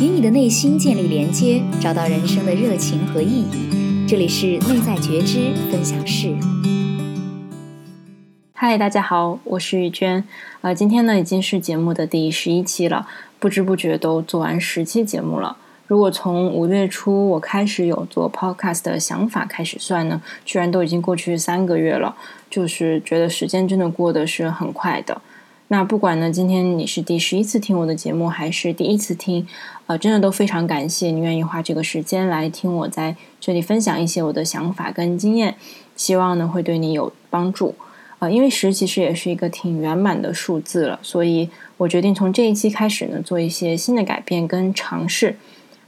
与你的内心建立连接，找到人生的热情和意义。这里是内在觉知分享室。嗨，大家好，我是雨娟。呃，今天呢已经是节目的第十一期了，不知不觉都做完十期节目了。如果从五月初我开始有做 podcast 的想法开始算呢，居然都已经过去三个月了，就是觉得时间真的过得是很快的。那不管呢，今天你是第十一次听我的节目，还是第一次听，啊，真的都非常感谢你愿意花这个时间来听我在这里分享一些我的想法跟经验，希望呢会对你有帮助。啊，因为十其实也是一个挺圆满的数字了，所以我决定从这一期开始呢，做一些新的改变跟尝试。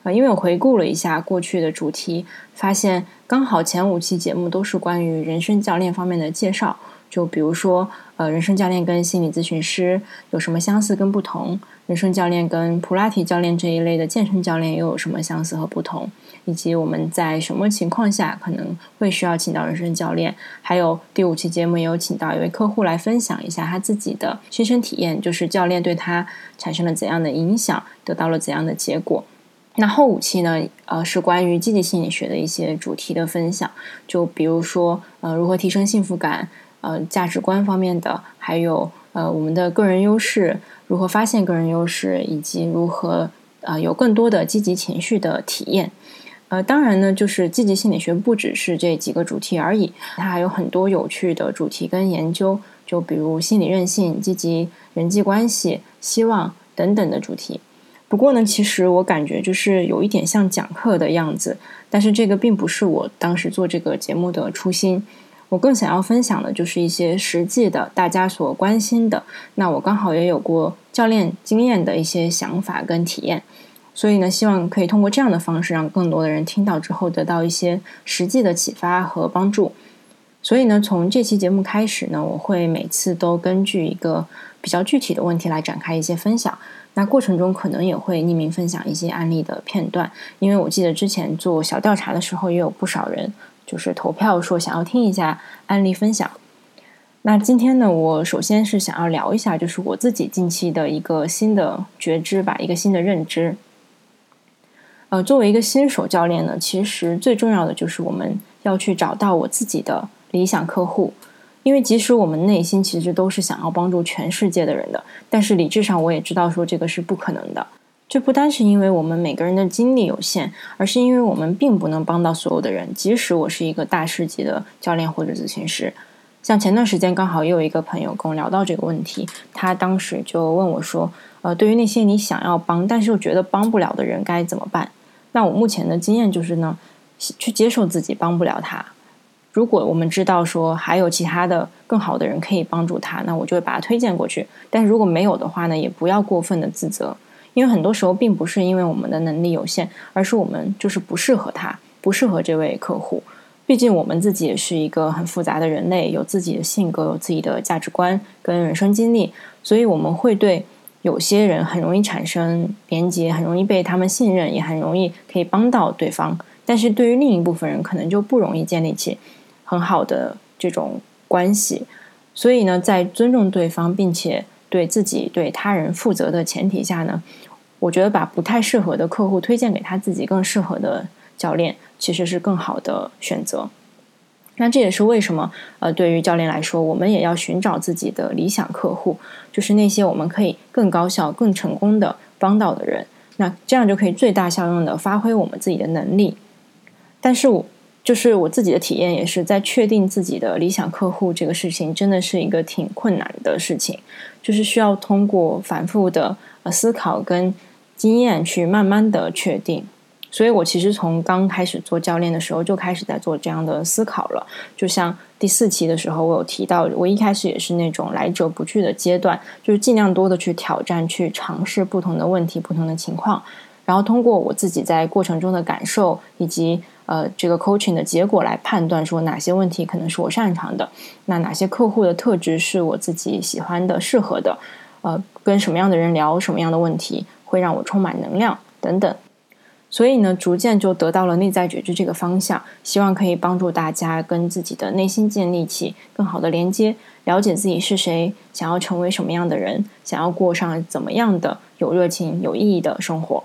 呃，因为我回顾了一下过去的主题，发现刚好前五期节目都是关于人生教练方面的介绍。就比如说，呃，人生教练跟心理咨询师有什么相似跟不同？人生教练跟普拉提教练这一类的健身教练又有什么相似和不同？以及我们在什么情况下可能会需要请到人生教练？还有第五期节目也有请到一位客户来分享一下他自己的亲身体验，就是教练对他产生了怎样的影响，得到了怎样的结果。那后五期呢？呃，是关于积极心理学的一些主题的分享，就比如说，呃，如何提升幸福感。呃，价值观方面的，还有呃，我们的个人优势，如何发现个人优势，以及如何呃有更多的积极情绪的体验。呃，当然呢，就是积极心理学不只是这几个主题而已，它还有很多有趣的主题跟研究，就比如心理韧性、积极人际关系、希望等等的主题。不过呢，其实我感觉就是有一点像讲课的样子，但是这个并不是我当时做这个节目的初心。我更想要分享的就是一些实际的，大家所关心的。那我刚好也有过教练经验的一些想法跟体验，所以呢，希望可以通过这样的方式，让更多的人听到之后得到一些实际的启发和帮助。所以呢，从这期节目开始呢，我会每次都根据一个比较具体的问题来展开一些分享。那过程中可能也会匿名分享一些案例的片段，因为我记得之前做小调查的时候，也有不少人。就是投票说想要听一下案例分享。那今天呢，我首先是想要聊一下，就是我自己近期的一个新的觉知吧，一个新的认知。呃，作为一个新手教练呢，其实最重要的就是我们要去找到我自己的理想客户，因为即使我们内心其实都是想要帮助全世界的人的，但是理智上我也知道说这个是不可能的。这不单是因为我们每个人的精力有限，而是因为我们并不能帮到所有的人。即使我是一个大师级的教练或者咨询师，像前段时间刚好也有一个朋友跟我聊到这个问题，他当时就问我说：“呃，对于那些你想要帮，但是又觉得帮不了的人该怎么办？”那我目前的经验就是呢，去接受自己帮不了他。如果我们知道说还有其他的更好的人可以帮助他，那我就会把他推荐过去。但是如果没有的话呢，也不要过分的自责。因为很多时候并不是因为我们的能力有限，而是我们就是不适合他，不适合这位客户。毕竟我们自己也是一个很复杂的人类，有自己的性格，有自己的价值观跟人生经历，所以我们会对有些人很容易产生连接，很容易被他们信任，也很容易可以帮到对方。但是对于另一部分人，可能就不容易建立起很好的这种关系。所以呢，在尊重对方，并且对自己、对他人负责的前提下呢。我觉得把不太适合的客户推荐给他自己更适合的教练，其实是更好的选择。那这也是为什么，呃，对于教练来说，我们也要寻找自己的理想客户，就是那些我们可以更高效、更成功的帮到的人。那这样就可以最大效用的发挥我们自己的能力。但是我就是我自己的体验，也是在确定自己的理想客户这个事情，真的是一个挺困难的事情，就是需要通过反复的呃思考跟。经验去慢慢的确定，所以我其实从刚开始做教练的时候就开始在做这样的思考了。就像第四期的时候，我有提到，我一开始也是那种来者不拒的阶段，就是尽量多的去挑战、去尝试不同的问题、不同的情况，然后通过我自己在过程中的感受以及呃这个 coaching 的结果来判断说哪些问题可能是我擅长的，那哪些客户的特质是我自己喜欢的、适合的，呃，跟什么样的人聊什么样的问题。会让我充满能量等等，所以呢，逐渐就得到了内在觉知这个方向，希望可以帮助大家跟自己的内心建立起更好的连接，了解自己是谁，想要成为什么样的人，想要过上怎么样的有热情、有意义的生活。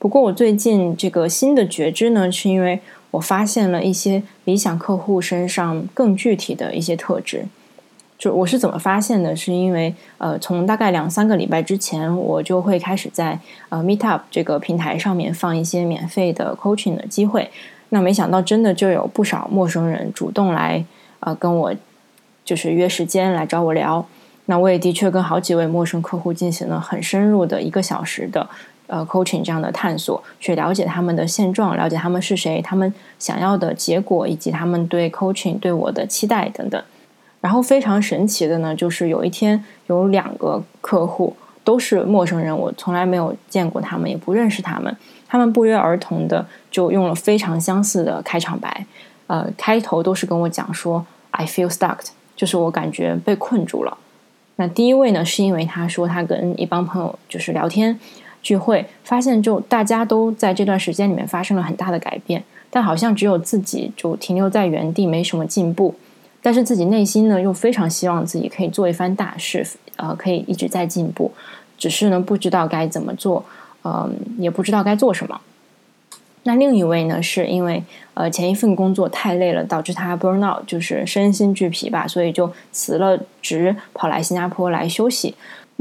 不过我最近这个新的觉知呢，是因为我发现了一些理想客户身上更具体的一些特质。就我是怎么发现的？是因为呃，从大概两三个礼拜之前，我就会开始在呃 Meetup 这个平台上面放一些免费的 coaching 的机会。那没想到，真的就有不少陌生人主动来呃跟我就是约时间来找我聊。那我也的确跟好几位陌生客户进行了很深入的一个小时的呃 coaching 这样的探索，去了解他们的现状，了解他们是谁，他们想要的结果，以及他们对 coaching 对我的期待等等。然后非常神奇的呢，就是有一天有两个客户都是陌生人，我从来没有见过他们，也不认识他们。他们不约而同的就用了非常相似的开场白，呃，开头都是跟我讲说 “I feel stuck”，就是我感觉被困住了。那第一位呢，是因为他说他跟一帮朋友就是聊天聚会，发现就大家都在这段时间里面发生了很大的改变，但好像只有自己就停留在原地，没什么进步。但是自己内心呢，又非常希望自己可以做一番大事，呃，可以一直在进步，只是呢，不知道该怎么做，嗯，也不知道该做什么。那另一位呢，是因为呃前一份工作太累了，导致他 burn out，就是身心俱疲吧，所以就辞了职，跑来新加坡来休息。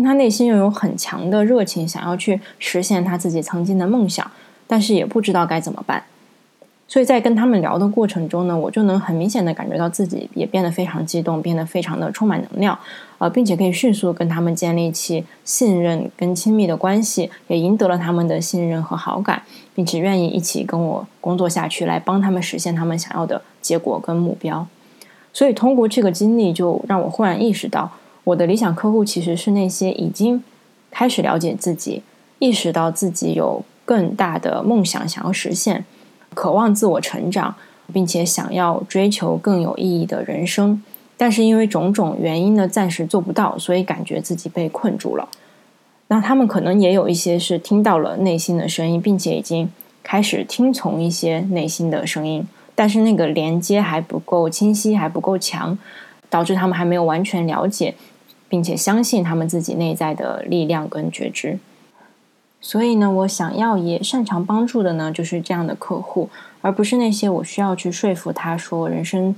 他内心又有很强的热情，想要去实现他自己曾经的梦想，但是也不知道该怎么办。所以在跟他们聊的过程中呢，我就能很明显的感觉到自己也变得非常激动，变得非常的充满能量，呃，并且可以迅速跟他们建立起信任跟亲密的关系，也赢得了他们的信任和好感，并且愿意一起跟我工作下去，来帮他们实现他们想要的结果跟目标。所以通过这个经历，就让我忽然意识到，我的理想客户其实是那些已经开始了解自己，意识到自己有更大的梦想想要实现。渴望自我成长，并且想要追求更有意义的人生，但是因为种种原因呢，暂时做不到，所以感觉自己被困住了。那他们可能也有一些是听到了内心的声音，并且已经开始听从一些内心的声音，但是那个连接还不够清晰，还不够强，导致他们还没有完全了解，并且相信他们自己内在的力量跟觉知。所以呢，我想要也擅长帮助的呢，就是这样的客户，而不是那些我需要去说服他说人生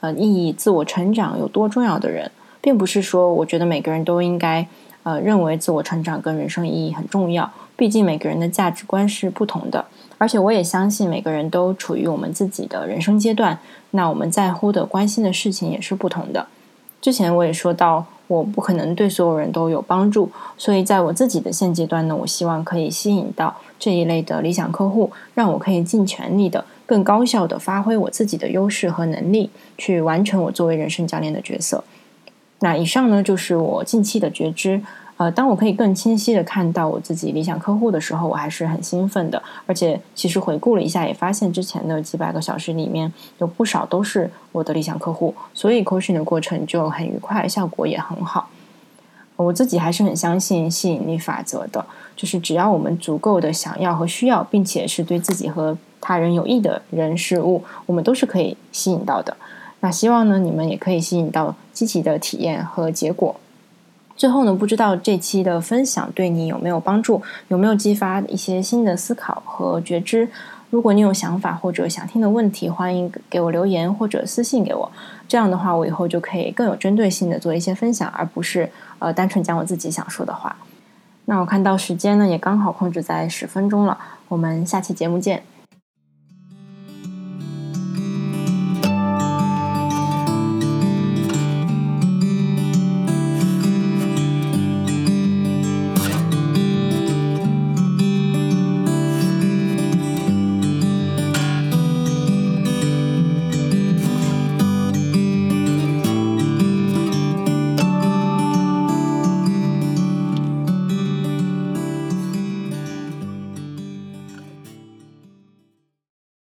呃意义、自我成长有多重要的人，并不是说我觉得每个人都应该呃认为自我成长跟人生意义很重要，毕竟每个人的价值观是不同的，而且我也相信每个人都处于我们自己的人生阶段，那我们在乎的、关心的事情也是不同的。之前我也说到。我不可能对所有人都有帮助，所以在我自己的现阶段呢，我希望可以吸引到这一类的理想客户，让我可以尽全力的、更高效的发挥我自己的优势和能力，去完成我作为人生教练的角色。那以上呢，就是我近期的觉知。呃，当我可以更清晰的看到我自己理想客户的时候，我还是很兴奋的。而且，其实回顾了一下，也发现之前的几百个小时里面有不少都是我的理想客户，所以 coaching 的过程就很愉快，效果也很好。我自己还是很相信吸引力法则的，就是只要我们足够的想要和需要，并且是对自己和他人有益的人事物，我们都是可以吸引到的。那希望呢，你们也可以吸引到积极的体验和结果。最后呢，不知道这期的分享对你有没有帮助，有没有激发一些新的思考和觉知？如果你有想法或者想听的问题，欢迎给我留言或者私信给我。这样的话，我以后就可以更有针对性的做一些分享，而不是呃单纯讲我自己想说的话。那我看到时间呢，也刚好控制在十分钟了，我们下期节目见。